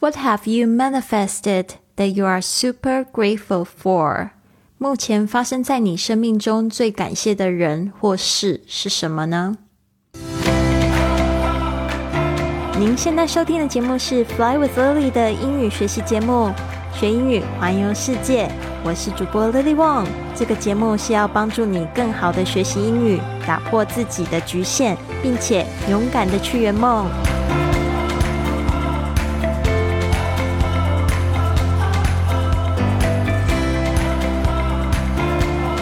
What have you manifested that you are super grateful for？目前发生在你生命中最感谢的人或事是什么呢？您现在收听的节目是《Fly with Lily》的英语学习节目，学英语环游世界。我是主播 Lily Wong。这个节目是要帮助你更好的学习英语，打破自己的局限，并且勇敢的去圆梦。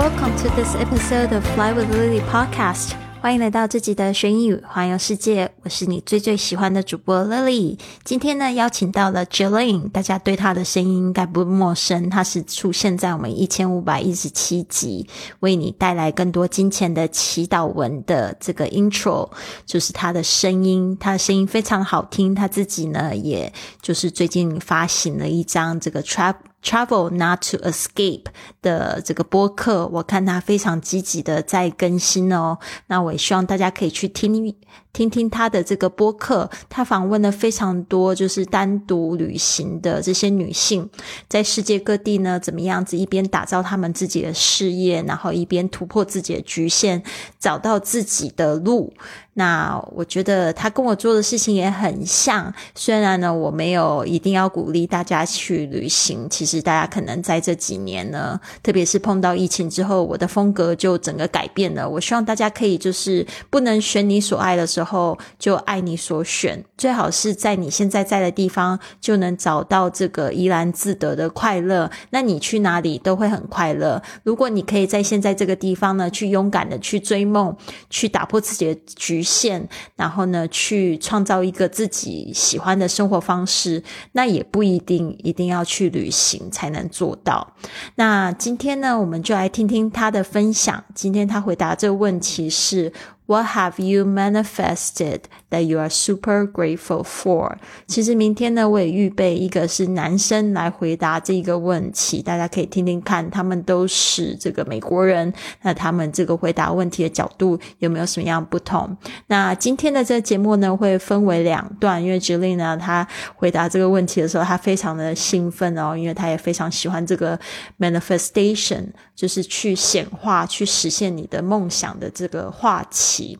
Welcome to this episode of Fly with Lily podcast. 欢迎来到这集的学英语环游世界，我是你最最喜欢的主播 Lily。今天呢，邀请到了 Jolene，大家对她的声音应该不陌生，她是出现在我们一千五百一十七集，为你带来更多金钱的祈祷文的这个 intro，就是她的声音，她的声音非常好听，她自己呢，也就是最近发行了一张这个 trap。Travel not to escape 的这个播客，我看他非常积极的在更新哦。那我也希望大家可以去听听听他的这个播客。他访问了非常多就是单独旅行的这些女性，在世界各地呢，怎么样子一边打造他们自己的事业，然后一边突破自己的局限，找到自己的路。那我觉得他跟我做的事情也很像，虽然呢，我没有一定要鼓励大家去旅行。其实大家可能在这几年呢，特别是碰到疫情之后，我的风格就整个改变了。我希望大家可以就是不能选你所爱的时候，就爱你所选。最好是在你现在在的地方就能找到这个怡然自得的快乐。那你去哪里都会很快乐。如果你可以在现在这个地方呢，去勇敢的去追梦，去打破自己的局。线，然后呢，去创造一个自己喜欢的生活方式，那也不一定一定要去旅行才能做到。那今天呢，我们就来听听他的分享。今天他回答这个问题是。What have you manifested that you are super grateful for？其实明天呢，我也预备一个是男生来回答这个问题，大家可以听听看，他们都是这个美国人，那他们这个回答问题的角度有没有什么样不同？那今天的这个节目呢，会分为两段，因为 Julie 呢，他回答这个问题的时候，他非常的兴奋哦，因为他也非常喜欢这个 manifestation，就是去显化、去实现你的梦想的这个话题。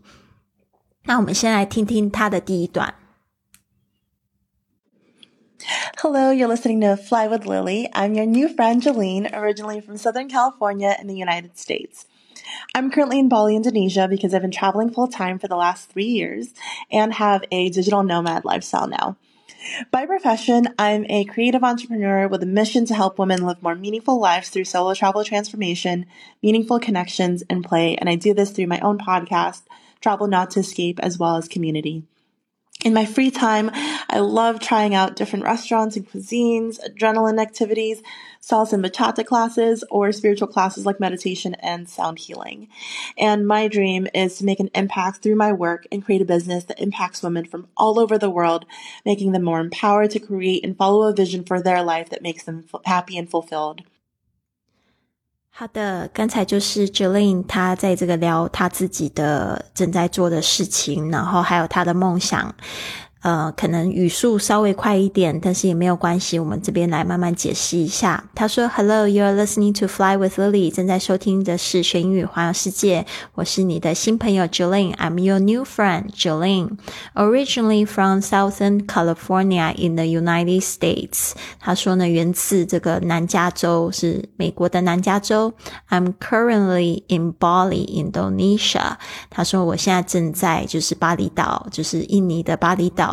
那我们先来听听他的第一段。Hello, you're listening to Fly with Lily. I'm your new friend Jolene, originally from Southern California in the United States. I'm currently in Bali, Indonesia because I've been traveling full time for the last three years and have a digital nomad lifestyle now. By profession, I'm a creative entrepreneur with a mission to help women live more meaningful lives through solo travel transformation, meaningful connections, and play. And I do this through my own podcast, Travel Not to Escape, as well as community. In my free time, I love trying out different restaurants and cuisines, adrenaline activities, salsa and bachata classes, or spiritual classes like meditation and sound healing. And my dream is to make an impact through my work and create a business that impacts women from all over the world, making them more empowered to create and follow a vision for their life that makes them happy and fulfilled. 好的，刚才就是 Jolene 她在这个聊她自己的正在做的事情，然后还有她的梦想。呃，可能语速稍微快一点，但是也没有关系。我们这边来慢慢解释一下。他说：“Hello, you are listening to Fly with Lily。正在收听的是学英语环游世界。我是你的新朋友 Jolene。I'm your new friend Jolene. Originally from Southern California in the United States。他说呢，源自这个南加州，是美国的南加州。I'm currently in Bali, Indonesia。他说我现在正在就是巴厘岛，就是印尼的巴厘岛。”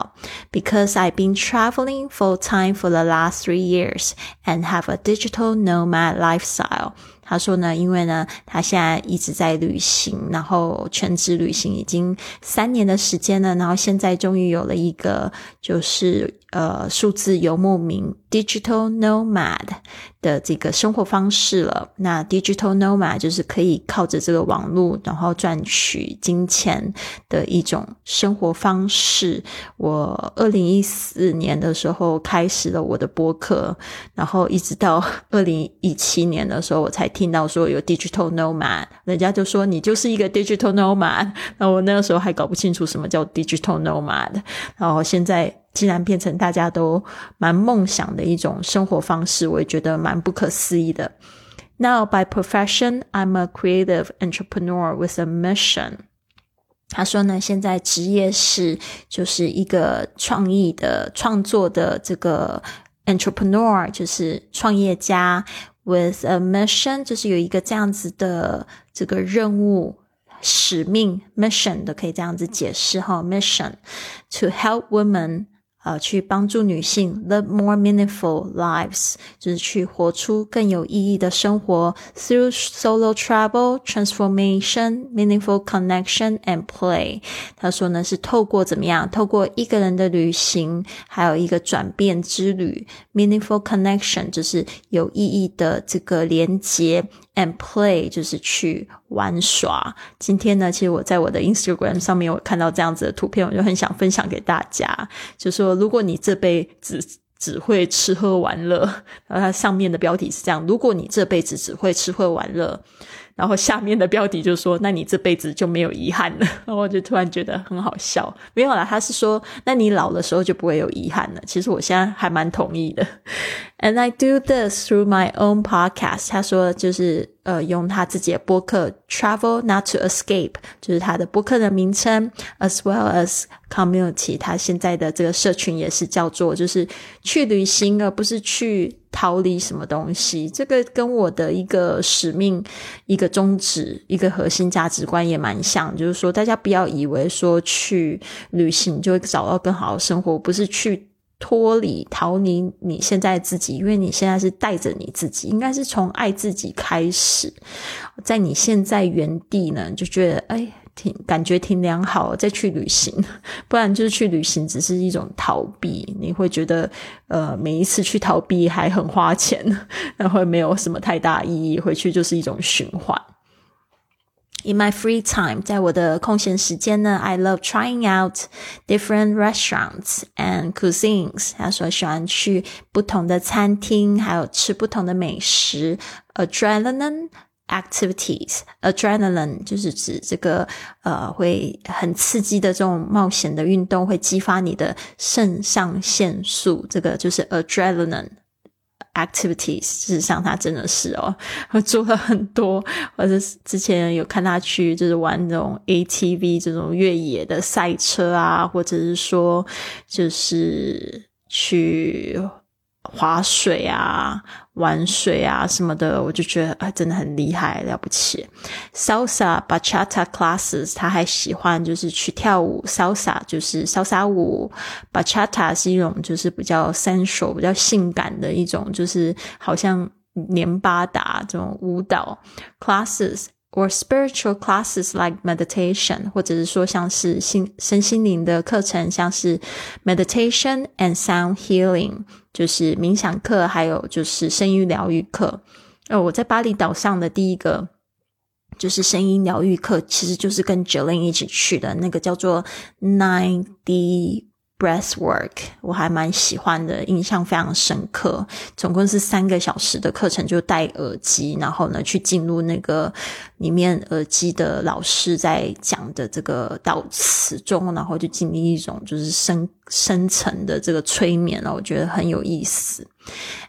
because I've been traveling full time for the last three years and have a digital nomad lifestyle. 他说呢，因为呢，他现在一直在旅行，然后全职旅行已经三年的时间了，然后现在终于有了一个就是呃数字游牧民 （digital nomad） 的这个生活方式了。那 digital nomad 就是可以靠着这个网络，然后赚取金钱的一种生活方式。我二零一四年的时候开始了我的播客，然后一直到 二零一七年的时候我才。听到说有 digital nomad，人家就说你就是一个 digital nomad。那我那个时候还搞不清楚什么叫 digital nomad，然后现在竟然变成大家都蛮梦想的一种生活方式，我也觉得蛮不可思议的。Now by profession, I'm a creative entrepreneur with a mission. 他说呢，现在职业是就是一个创意的创作的这个 entrepreneur，就是创业家 with a mission，就是有一个这样子的这个任务使命 mission 的可以这样子解释哈，mission to help women。 呃，去帮助女性 live more meaningful lives，就是去活出更有意义的生活。Through solo travel, transformation, meaningful connection and play，他说呢是透过怎么样？透过一个人的旅行，还有一个转变之旅。Meaningful connection 就是有意义的这个连接。And play 就是去玩耍。今天呢，其实我在我的 Instagram 上面我看到这样子的图片，我就很想分享给大家。就说如果你这辈子只会吃喝玩乐，然后它上面的标题是这样：如果你这辈子只会吃喝玩乐。然后下面的标题就说：“那你这辈子就没有遗憾了。”我就突然觉得很好笑。没有啦，他是说：“那你老的时候就不会有遗憾了。”其实我现在还蛮同意的。And I do this through my own podcast。他说就是呃，用他自己的播客 “Travel Not to Escape”，就是他的播客的名称，as well as community。他现在的这个社群也是叫做就是去旅行，而不是去。逃离什么东西？这个跟我的一个使命、一个宗旨、一个核心价值观也蛮像。就是说，大家不要以为说去旅行就会找到更好的生活，不是去脱离、逃离你现在自己，因为你现在是带着你自己，应该是从爱自己开始。在你现在原地呢，就觉得哎。挺感觉挺良好，再去旅行，不然就是去旅行只是一种逃避。你会觉得，呃，每一次去逃避还很花钱，然后没有什么太大意义，回去就是一种循环。In my free time，在我的空闲时间呢，I love trying out different restaurants and cuisines。他说喜欢去不同的餐厅，还有吃不同的美食。Adrenaline。Activities, adrenaline 就是指这个呃会很刺激的这种冒险的运动，会激发你的肾上腺素。这个就是 adrenaline activities。事实上，他真的是哦，做了很多。或者之前有看他去，就是玩这种 ATV 这种越野的赛车啊，或者是说就是去。划水啊，玩水啊什么的，我就觉得啊，真的很厉害，了不起。Salsa bachata classes，他还喜欢就是去跳舞。Salsa 就是潇洒舞，bachata 是一种就是比较 sensual、比较性感的一种，就是好像连巴达这种舞蹈 classes。Or spiritual classes like meditation，或者是说像是心身心灵的课程，像是 meditation and sound healing，就是冥想课，还有就是声音疗愈课。呃，我在巴厘岛上的第一个就是声音疗愈课，其实就是跟 Jolin 一起去的那个叫做 Nine D。Breathwork，我还蛮喜欢的，印象非常深刻。总共是三个小时的课程，就戴耳机，然后呢去进入那个里面耳机的老师在讲的这个导词中，然后就经历一种就是深深层的这个催眠了，我觉得很有意思。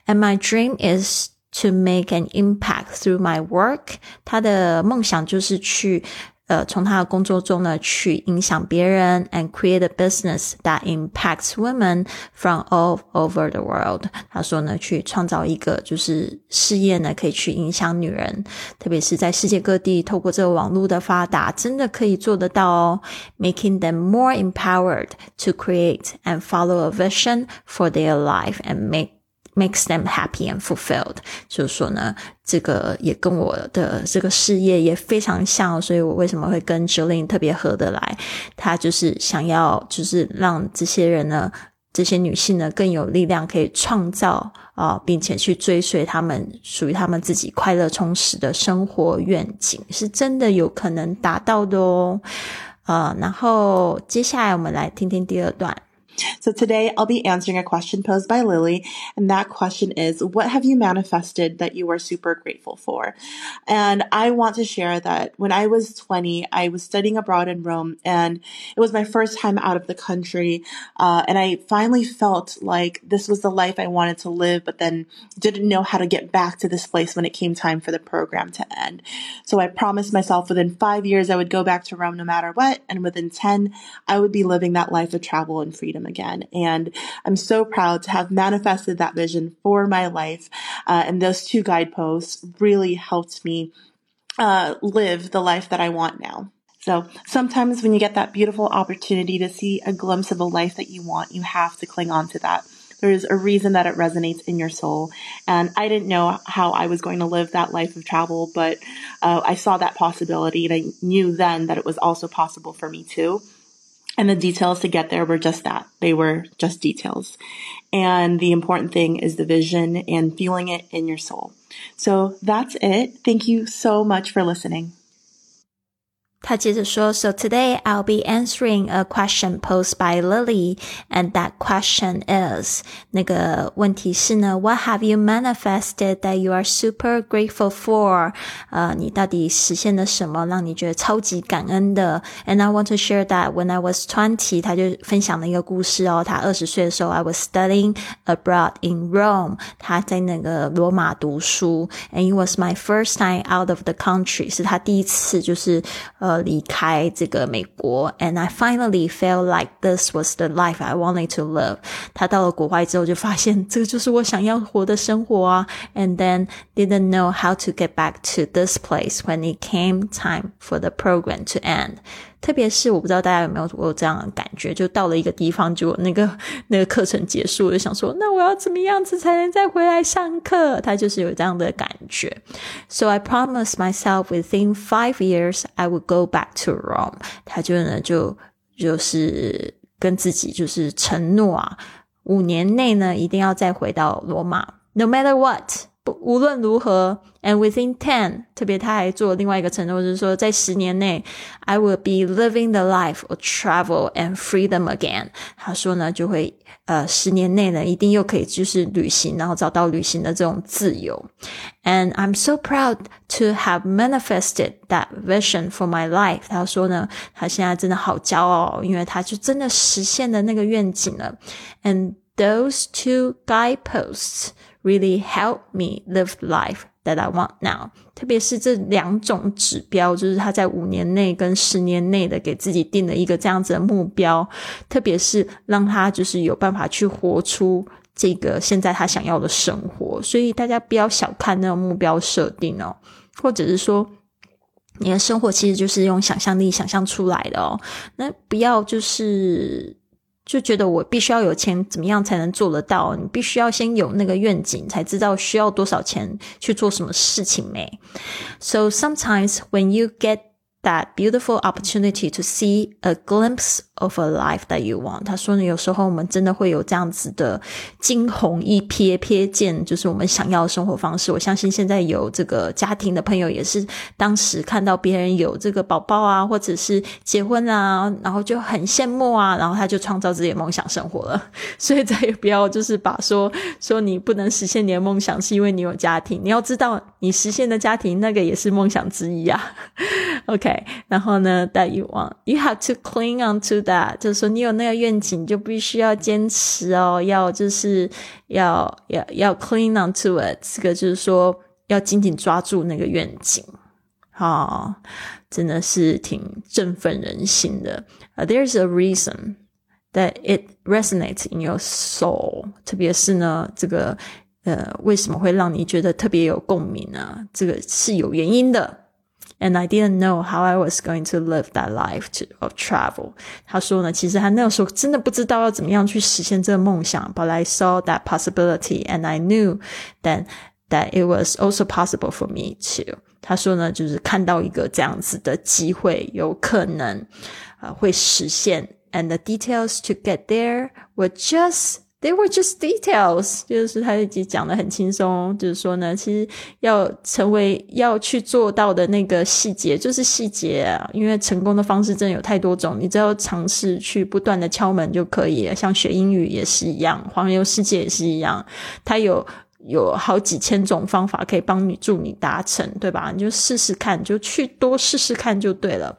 And my dream is to make an impact through my work。他的梦想就是去。呃，从他的工作中呢，去影响别人，and create a business that impacts women from all over the world。他说呢，去创造一个就是事业呢，可以去影响女人，特别是在世界各地，透过这个网络的发达，真的可以做得到哦，making them more empowered to create and follow a vision for their life and make。 Makes them happy and fulfilled，就是说呢，这个也跟我的这个事业也非常像，所以我为什么会跟 Jolin 特别合得来？他就是想要，就是让这些人呢，这些女性呢更有力量，可以创造啊，并且去追随他们属于他们自己快乐充实的生活愿景，是真的有可能达到的哦。呃，然后接下来我们来听听第二段。So today I'll be answering a question posed by Lily, and that question is What have you manifested that you are super grateful for? And I want to share that when I was 20, I was studying abroad in Rome, and it was my first time out of the country. Uh, and I finally felt like this was the life I wanted to live, but then didn't know how to get back to this place when it came time for the program to end. So I promised myself within five years I would go back to Rome no matter what, and within 10, I would be living that life of travel and freedom again. And I'm so proud to have manifested that vision for my life. Uh, and those two guideposts really helped me uh, live the life that I want now. So sometimes when you get that beautiful opportunity to see a glimpse of a life that you want, you have to cling on to that. There's a reason that it resonates in your soul. And I didn't know how I was going to live that life of travel, but uh, I saw that possibility and I knew then that it was also possible for me too. And the details to get there were just that. They were just details. And the important thing is the vision and feeling it in your soul. So that's it. Thank you so much for listening. 他接着说，So today I'll be answering a question posed by Lily, and that question is 那个问题是呢，What have you manifested that you are super grateful for？呃，你到底实现了什么，让你觉得超级感恩的？And I want to share that when I was twenty，他就分享了一个故事哦。他二十岁的时候，I was studying abroad in Rome，他在那个罗马读书，and it was my first time out of the country，是他第一次就是呃。 呃离开这个美国，and I finally felt like this was the life I wanted to live。他到了国外之后，就发现这个就是我想要活的生活啊，and then didn't know how to get back to this place when it came time for the program to end。 特别是我不知道大家有没有我有这样的感觉，就到了一个地方，就那个那个课程结束，我就想说，那我要怎么样子才能再回来上课？他就是有这样的感觉。So I promised myself within five years I would go back to Rome。他就呢就就是跟自己就是承诺啊，五年内呢一定要再回到罗马，no matter what。无论如何，and within ten，特别他还做另外一个承诺，就是说在十年内，I will be living the life of travel and freedom again。他说呢，就会呃十年内呢，一定又可以就是旅行，然后找到旅行的这种自由。And I'm so proud to have manifested that vision for my life。他说呢，他现在真的好骄傲，因为他就真的实现了那个愿景了。And those two guideposts Really help me live life that I want now。特别是这两种指标，就是他在五年内跟十年内的给自己定了一个这样子的目标，特别是让他就是有办法去活出这个现在他想要的生活。所以大家不要小看那个目标设定哦，或者是说你的生活其实就是用想象力想象出来的哦。那不要就是。就觉得我必须要有钱，怎么样才能做得到？你必须要先有那个愿景，才知道需要多少钱去做什么事情没。So sometimes when you get that beautiful opportunity to see a glimpse of a life that you want。他说呢，有时候我们真的会有这样子的惊鸿一瞥，瞥见就是我们想要的生活方式。我相信现在有这个家庭的朋友，也是当时看到别人有这个宝宝啊，或者是结婚啊，然后就很羡慕啊，然后他就创造自己的梦想生活了。所以再也不要就是把说说你不能实现你的梦想，是因为你有家庭。你要知道，你实现的家庭那个也是梦想之一啊。OK，然后呢，that you want，you have to cling on to that，就是说你有那个愿景，就必须要坚持哦，要就是要要要 cling on to it，这个就是说要紧紧抓住那个愿景，好，真的是挺振奋人心的。There's a reason that it resonates in your soul，特别是呢，这个呃，为什么会让你觉得特别有共鸣呢？这个是有原因的。And I didn't know how I was going to live that life to, of travel。他说呢，其实他那个时候真的不知道要怎么样去实现这个梦想，but I saw that possibility and I knew that that it was also possible for me to。他说呢，就是看到一个这样子的机会，有可能啊、呃、会实现。And the details to get there were just They were just details，就是他自己讲的很轻松，就是说呢，其实要成为要去做到的那个细节，就是细节啊。因为成功的方式真的有太多种，你只要尝试去不断的敲门就可以了。像学英语也是一样，环游世界也是一样，它有有好几千种方法可以帮你助你达成，对吧？你就试试看，就去多试试看就对了。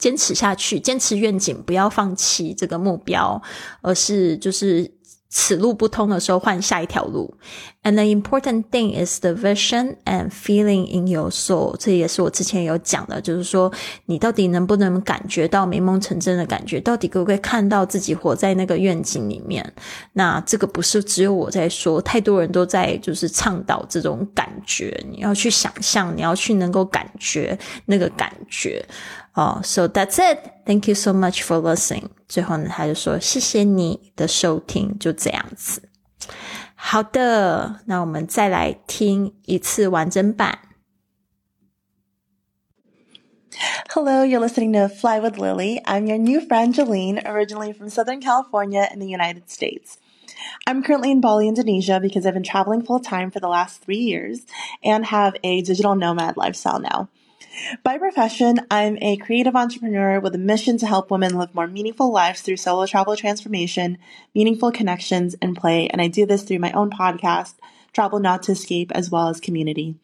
坚持下去，坚持愿景，不要放弃这个目标，而是就是此路不通的时候换下一条路。And the important thing is the vision and feeling in your soul。这也是我之前有讲的，就是说你到底能不能感觉到美梦成真的感觉，到底可不可以看到自己活在那个愿景里面？那这个不是只有我在说，太多人都在就是倡导这种感觉。你要去想象，你要去能够感觉那个感觉。哦，So that's it. Thank you so much for listening. 最后呢，他就说谢谢你的收听，就这样子。好的，那我们再来听一次完整版。Hello, you're listening to Fly with Lily. I'm your new friend Jolene, originally from Southern California in the United States. I'm currently in Bali, Indonesia because I've been traveling full time for the last three years and have a digital nomad lifestyle now. By profession, I'm a creative entrepreneur with a mission to help women live more meaningful lives through solo travel transformation, meaningful connections, and play. And I do this through my own podcast, Travel Not to Escape, as well as community.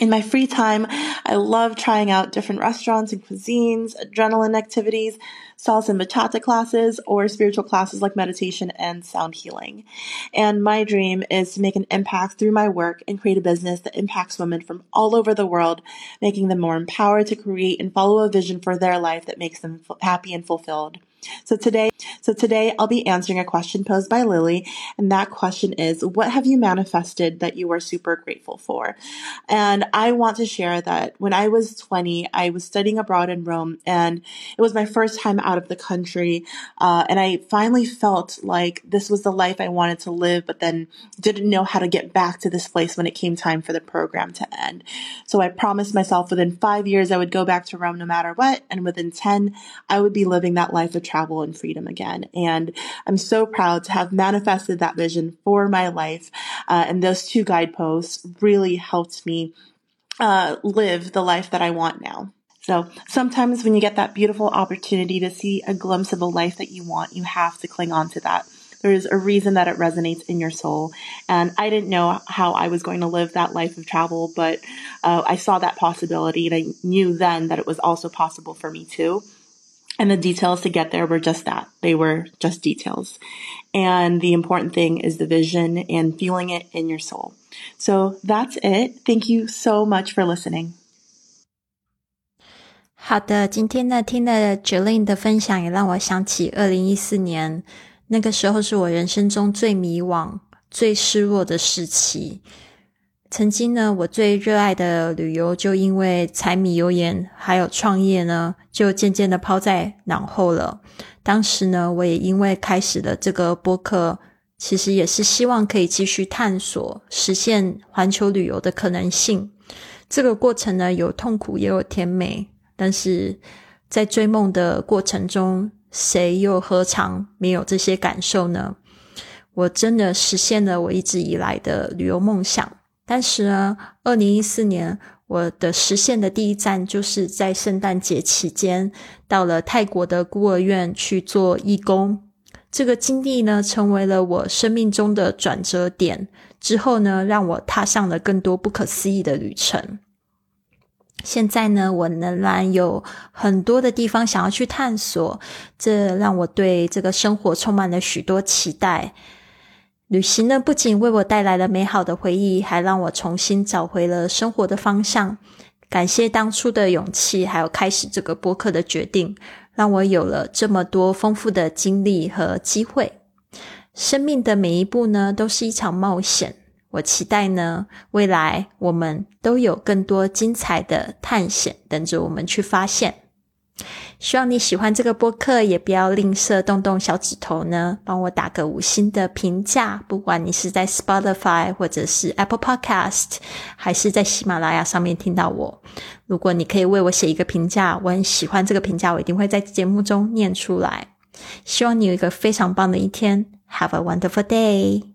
In my free time, I love trying out different restaurants and cuisines, adrenaline activities, salsa and bachata classes, or spiritual classes like meditation and sound healing. And my dream is to make an impact through my work and create a business that impacts women from all over the world, making them more empowered to create and follow a vision for their life that makes them happy and fulfilled. So today, so today I'll be answering a question posed by Lily, and that question is, what have you manifested that you are super grateful for? And I want to share that when I was 20, I was studying abroad in Rome, and it was my first time out of the country, uh, and I finally felt like this was the life I wanted to live, but then didn't know how to get back to this place when it came time for the program to end. So I promised myself within five years I would go back to Rome no matter what, and within 10, I would be living that life of travel and freedom again. And I'm so proud to have manifested that vision for my life. Uh, and those two guideposts really helped me uh, live the life that I want now. So sometimes when you get that beautiful opportunity to see a glimpse of a life that you want, you have to cling on to that. There's a reason that it resonates in your soul. And I didn't know how I was going to live that life of travel, but uh, I saw that possibility and I knew then that it was also possible for me too. And the details to get there were just that. They were just details. And the important thing is the vision and feeling it in your soul. So that's it. Thank you so much for listening. 好的，今天呢，听了 Jolene 的分享，也让我想起二零一四年，那个时候是我人生中最迷惘、最失落的时期。 曾经呢，我最热爱的旅游，就因为柴米油盐还有创业呢，就渐渐的抛在脑后了。当时呢，我也因为开始了这个播客，其实也是希望可以继续探索实现环球旅游的可能性。这个过程呢，有痛苦也有甜美，但是在追梦的过程中，谁又何尝没有这些感受呢？我真的实现了我一直以来的旅游梦想。但是呢，二零一四年我的实现的第一站就是在圣诞节期间到了泰国的孤儿院去做义工。这个经历呢，成为了我生命中的转折点。之后呢，让我踏上了更多不可思议的旅程。现在呢，我仍然有很多的地方想要去探索，这让我对这个生活充满了许多期待。旅行呢，不仅为我带来了美好的回忆，还让我重新找回了生活的方向。感谢当初的勇气，还有开始这个播客的决定，让我有了这么多丰富的经历和机会。生命的每一步呢，都是一场冒险。我期待呢，未来我们都有更多精彩的探险等着我们去发现。希望你喜欢这个播客，也不要吝啬动动小指头呢，帮我打个五星的评价。不管你是在 Spotify 或者是 Apple Podcast，还是在喜马拉雅上面听到我，如果你可以为我写一个评价，我很喜欢这个评价，我一定会在节目中念出来。希望你有一个非常棒的一天。Have a wonderful day.